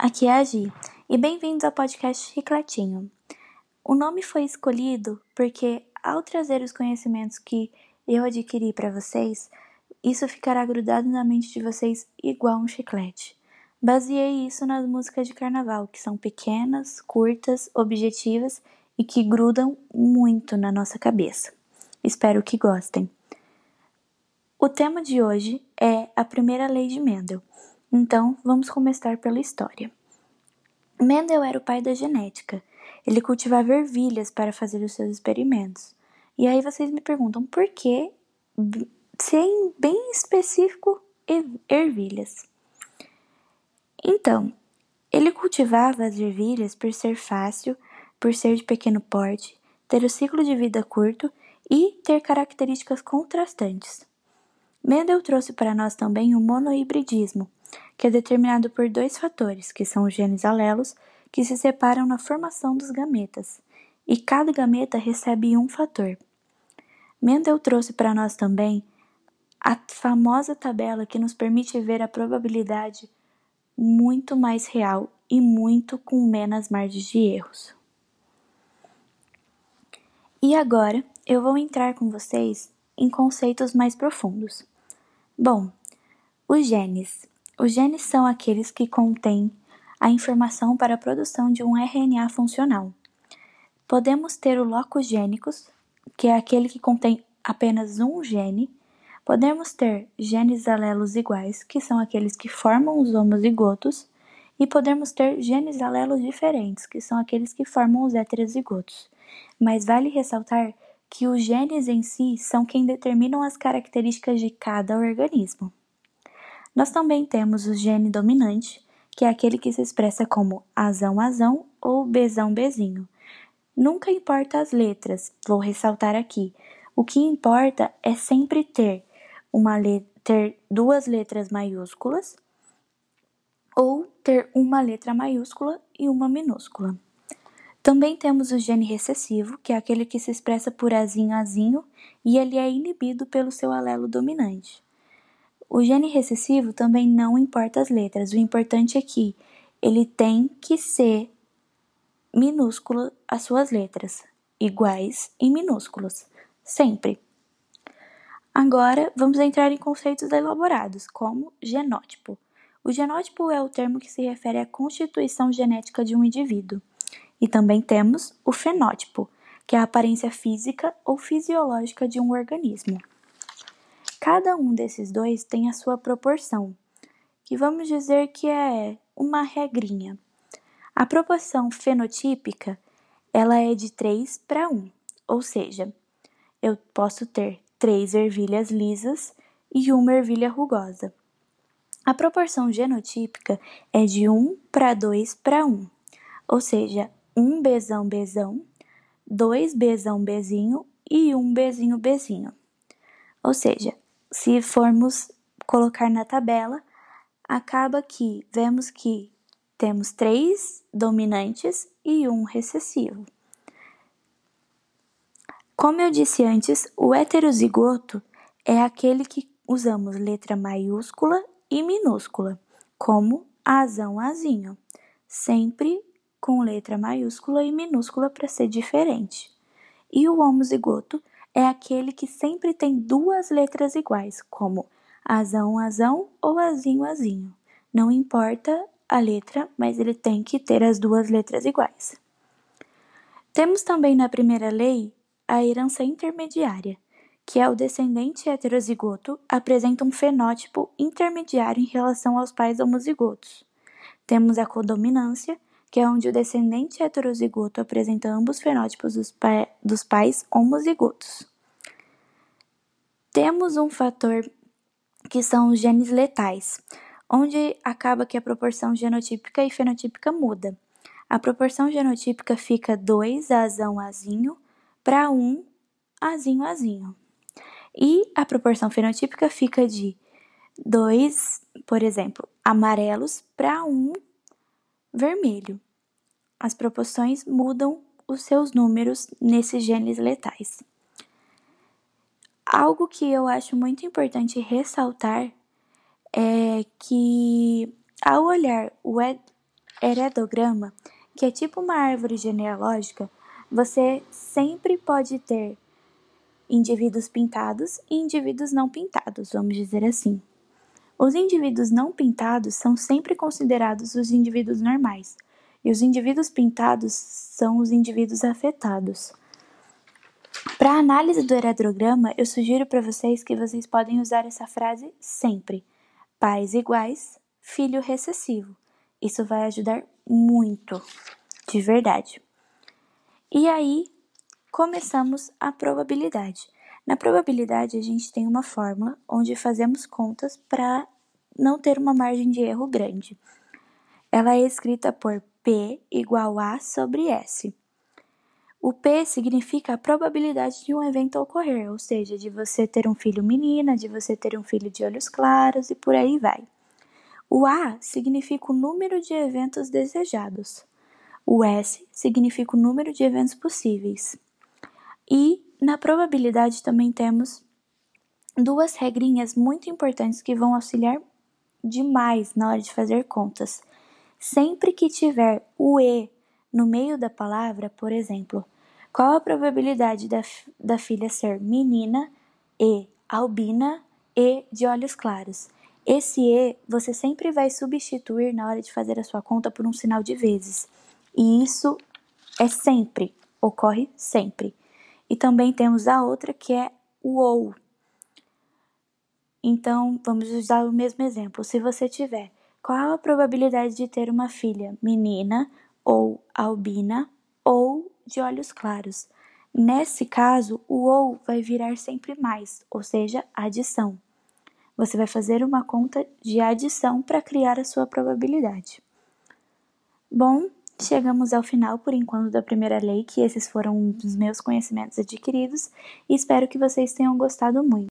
aqui é a Gi, e bem-vindos ao podcast Chicletinho. O nome foi escolhido porque, ao trazer os conhecimentos que eu adquiri para vocês, isso ficará grudado na mente de vocês igual um chiclete. Baseei isso nas músicas de carnaval, que são pequenas, curtas, objetivas e que grudam muito na nossa cabeça. Espero que gostem. O tema de hoje é a primeira lei de Mendel. Então, vamos começar pela história. Mendel era o pai da genética. Ele cultivava ervilhas para fazer os seus experimentos. E aí vocês me perguntam por que, sem bem específico, ervilhas? Então, ele cultivava as ervilhas por ser fácil, por ser de pequeno porte, ter o ciclo de vida curto e ter características contrastantes. Mendel trouxe para nós também o monohibridismo, que é determinado por dois fatores, que são os genes alelos, que se separam na formação dos gametas, e cada gameta recebe um fator. Mendel trouxe para nós também a famosa tabela que nos permite ver a probabilidade muito mais real e muito com menos margens de erros. E agora eu vou entrar com vocês em conceitos mais profundos. Bom, os genes. Os genes são aqueles que contêm a informação para a produção de um RNA funcional. Podemos ter o locus gênicos, que é aquele que contém apenas um gene, Podemos ter genes alelos iguais, que são aqueles que formam os homozigotos, e podemos ter genes alelos diferentes, que são aqueles que formam os heterozigotos. Mas vale ressaltar que os genes em si são quem determinam as características de cada organismo. Nós também temos o gene dominante, que é aquele que se expressa como azão-azão ou bezão-bezinho. Nunca importa as letras, vou ressaltar aqui. O que importa é sempre ter uma ter duas letras maiúsculas ou ter uma letra maiúscula e uma minúscula. Também temos o gene recessivo, que é aquele que se expressa por azinho azinho e ele é inibido pelo seu alelo dominante. O gene recessivo também não importa as letras, o importante é que ele tem que ser minúsculo as suas letras, iguais e minúsculos, sempre. Agora, vamos entrar em conceitos elaborados, como genótipo. O genótipo é o termo que se refere à constituição genética de um indivíduo. E também temos o fenótipo, que é a aparência física ou fisiológica de um organismo. Cada um desses dois tem a sua proporção, que vamos dizer que é uma regrinha. A proporção fenotípica, ela é de 3 para 1, ou seja, eu posso ter três ervilhas lisas e uma ervilha rugosa. A proporção genotípica é de 1 para 2 para 1, ou seja, um bezão bezão, dois bezão bezinho e um bezinho bezinho. Ou seja, se formos colocar na tabela, acaba que vemos que temos três dominantes e um recessivo. Como eu disse antes, o heterozigoto é aquele que usamos letra maiúscula e minúscula, como azão, azinho, sempre com letra maiúscula e minúscula para ser diferente. E o homozigoto é aquele que sempre tem duas letras iguais, como azão, azão ou azinho, azinho. Não importa a letra, mas ele tem que ter as duas letras iguais. Temos também na primeira lei a herança intermediária, que é o descendente heterozigoto, apresenta um fenótipo intermediário em relação aos pais homozigotos. Temos a codominância, que é onde o descendente heterozigoto apresenta ambos os fenótipos dos, pa dos pais homozigotos. Temos um fator que são os genes letais, onde acaba que a proporção genotípica e fenotípica muda. A proporção genotípica fica 2 azão azinho para um azinho azinho. E a proporção fenotípica fica de dois, por exemplo, amarelos para um vermelho. As proporções mudam os seus números nesses genes letais. Algo que eu acho muito importante ressaltar é que ao olhar o, heredograma, que é tipo uma árvore genealógica, você sempre pode ter indivíduos pintados e indivíduos não pintados, vamos dizer assim. Os indivíduos não pintados são sempre considerados os indivíduos normais, e os indivíduos pintados são os indivíduos afetados. Para análise do heredograma, eu sugiro para vocês que vocês podem usar essa frase sempre: pais iguais, filho recessivo. Isso vai ajudar muito, de verdade. E aí, começamos a probabilidade. Na probabilidade, a gente tem uma fórmula onde fazemos contas para não ter uma margem de erro grande. Ela é escrita por P igual a sobre S. O P significa a probabilidade de um evento ocorrer, ou seja, de você ter um filho menina, de você ter um filho de olhos claros e por aí vai. O A significa o número de eventos desejados. O S significa o número de eventos possíveis. E na probabilidade também temos duas regrinhas muito importantes que vão auxiliar demais na hora de fazer contas. Sempre que tiver o E no meio da palavra, por exemplo, qual a probabilidade da, da filha ser menina e albina e de olhos claros? Esse E você sempre vai substituir na hora de fazer a sua conta por um sinal de vezes. E isso é sempre, ocorre sempre. E também temos a outra que é o OU. Então, vamos usar o mesmo exemplo. Se você tiver qual a probabilidade de ter uma filha menina ou albina ou de olhos claros. Nesse caso, o ou vai virar sempre mais, ou seja, adição. Você vai fazer uma conta de adição para criar a sua probabilidade. Bom, chegamos ao final por enquanto da primeira lei, que esses foram os meus conhecimentos adquiridos, e espero que vocês tenham gostado muito.